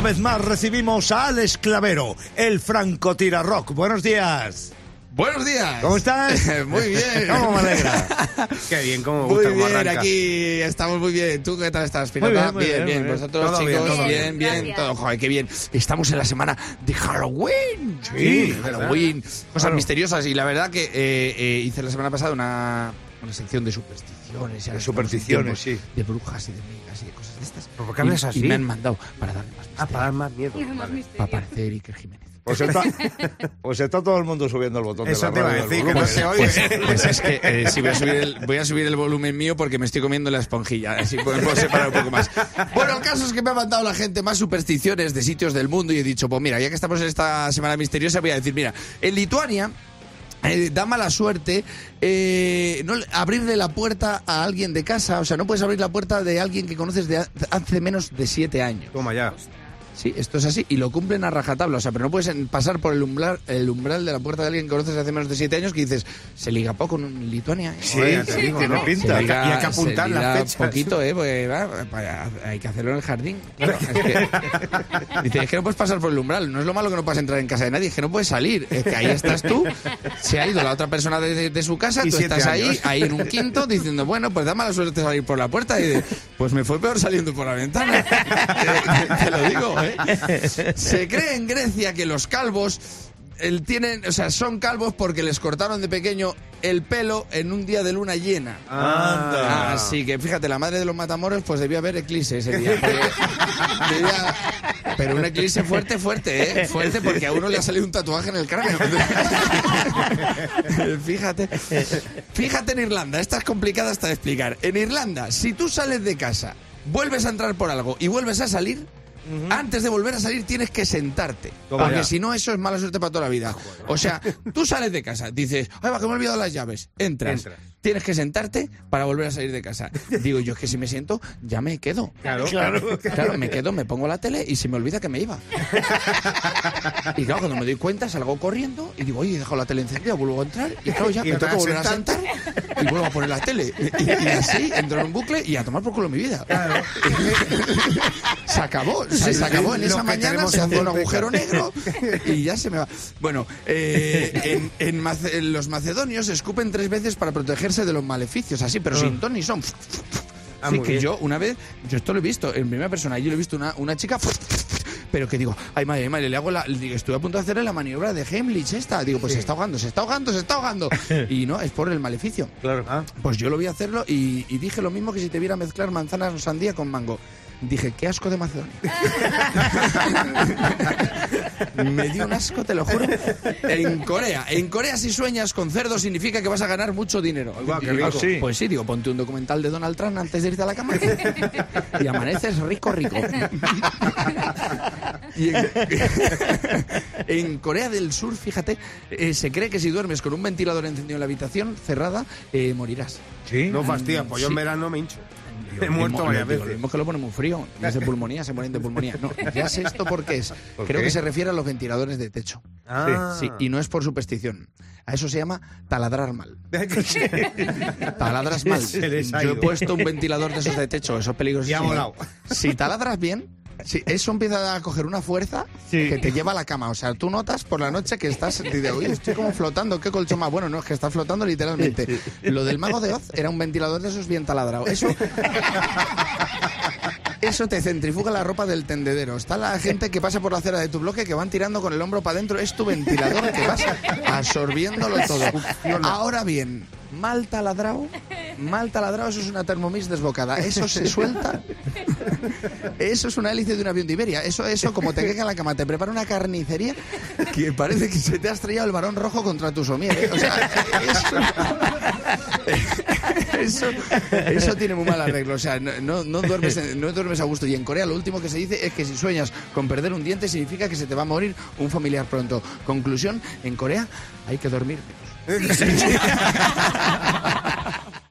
Una vez más recibimos a Alex Clavero, el francotira rock. Buenos días. Buenos días. ¿Cómo estás? muy bien. ¿Cómo me alegra? Qué bien, cómo me Muy gusta cómo bien, arranca. aquí estamos muy bien. ¿Tú qué tal estás, Muy bien, muy bien, muy bien. Vosotros, Todo bien, chicos, todo bien, bien, todo. Joder, qué bien. Estamos en la semana de Halloween. Sí, Halloween. Cosas Claro. misteriosas. Y la verdad que eh, eh, hice la semana pasada una, una sección de supersticiones. De supersticiones, sí. De brujas y de migas y de cosas de estas. ¿Por qué Y- hablas así? Y me han mandado para darle más Ah, para dar más miedo. Vale. misterio. Para parecer Iker Jiménez. Pues está, pues está todo el mundo subiendo el botón de Eso la te iba a radio decir, que volumen. no se oye. Pues es que eh, si voy a, subir el, voy a subir el volumen mío porque me estoy comiendo la esponjilla. Así puedo separar un poco más. Bueno, el caso es que me ha mandado la gente más supersticiones de sitios del mundo y he dicho, pues mira, ya que estamos en esta semana misteriosa, voy a decir, mira, en Lituania. Eh, da mala suerte eh, no, abrirle la puerta a alguien de casa, o sea, no puedes abrir la puerta de alguien que conoces de ha- hace menos de siete años. Toma ya. Sí, esto es así y lo cumplen a rajatabla, o sea, pero no puedes pasar por el umbral, el umbral de la puerta de alguien que conoces hace menos de siete años que dices, se liga poco en Lituania. ¿eh?". Sí, te digo, ¿no? pinta. Se liga- Y hay que apuntar se las liga fechas. poquito, ¿eh? Va, para- hay que hacerlo en el jardín. Claro, es que- dice, es que no puedes pasar por el umbral. No es lo malo que no puedas entrar en casa de nadie, es que no puedes salir. Es que ahí estás tú, se ha ido la otra persona de, de- de su casa, Y tú estás ahí, años. ahí en un quinto, diciendo, bueno, pues da mala suerte salir por la puerta. Y dice, pues me fue peor saliendo por la ventana. te, te lo digo, ¿eh? Se cree en Grecia que los calvos el, tienen, o sea, son calvos porque les cortaron de pequeño el pelo en un día de luna llena. Anda. Así que fíjate, la madre de los matamoros pues debió haber eclipse ese día. debía- pero un eclipse fuerte, fuerte, ¿eh? Fuerte porque a uno le ha salido un tatuaje en el cráneo. fíjate. Fíjate en Irlanda, esta es complicada hasta de explicar. En Irlanda, si tú sales de casa, vuelves a entrar por algo y vuelves a salir, antes de volver a salir tienes que sentarte. Toma porque si no, eso es mala suerte para toda la vida. O sea, tú sales de casa, dices, ay, va, que me he olvidado las llaves. Entras. Entras. Tienes que sentarte para volver a salir de casa. Digo, yo es que si me siento, ya me quedo. Claro. Claro, me quedo, me pongo la tele y se me olvida que me iba. Y claro, cuando me doy cuenta, salgo corriendo y digo, oye, he dejado la tele encendida, vuelvo a entrar y claro, ya Y me tengo que volver a sentar y vuelvo a poner la tele. Y, y así entro en un bucle y a tomar por culo mi vida. Se acabó, se, se acabó en esa mañana, se hace un agujero negro y ya se me va. Bueno, eh, en, en Mace- en los macedonios escupen tres veces para protegerse de los maleficios, así, pero sin ton ni son. Ah, Así muy que bien. yo una vez, yo esto lo he visto en primera persona, yo lo he visto una, una chica, pero que digo, ay madre, ay madre, le hago la, le digo, estuve a punto de hacerle la maniobra de Heimlich esta, digo, pues se está ahogando, se está ahogando, se está ahogando. Y no, es por el maleficio. Claro. Ah, Pues yo lo vi hacerlo y, y dije lo mismo que si te viera mezclar manzanas o sandía con mango. Dije, qué asco de Macedonia. Me dio un asco, te lo juro. En Corea, en Corea si sueñas con cerdo significa que vas a ganar mucho dinero. Guau, qué Digo, rico. sí. Pues sí, digo, ponte un documental de Donald Trump antes de irte a la cama y amaneces rico, rico. Y en, en Corea del Sur, fíjate, eh, se cree que si duermes con un ventilador encendido en la habitación cerrada, eh, morirás. Sí. no fastidias, pues yo Sí. en verano me hincho. He muerto varias veces. Lo mismo que lo pone muy frío. No es de pulmonía, se mueren de pulmonía. No, ya sé esto porque es. ¿Por Creo qué? que se refiere a los ventiladores de techo. Ah. Sí, y no es por superstición. A eso se llama taladrar mal. Taladras mal. Yo he puesto un ventilador de esos de techo, eso es peligroso. Y ha volado. Si taladras bien, si eso empieza a coger una fuerza Sí. que te lleva a la cama. O sea, tú notas por la noche que estás. Oye, estoy como flotando, qué colchón más bueno. No, es que estás flotando literalmente. Lo del mago de Oz era un ventilador de esos bien taladrado. Eso. Eso te centrifuga la ropa del tendedero. Está la gente que pasa por la acera de tu bloque que van tirando con el hombro para adentro. Es tu ventilador que vas absorbiéndolo todo. Ahora bien, mal taladrado, mal taladrado, eso es una Thermomix desbocada. Eso se suelta. Eso es una hélice de un avión de Iberia. Eso, eso, como te queda en la cama, te prepara una carnicería que parece que se te ha estrellado el varón rojo contra tu somier. ¿eh? O sea, eso, eso, tiene muy mal arreglo. O sea, no, no, duermes, no duermes a gusto. Y en Corea lo último que se dice es que si sueñas con perder un diente significa que se te va a morir un familiar pronto. Conclusión, en Corea hay que dormir menos.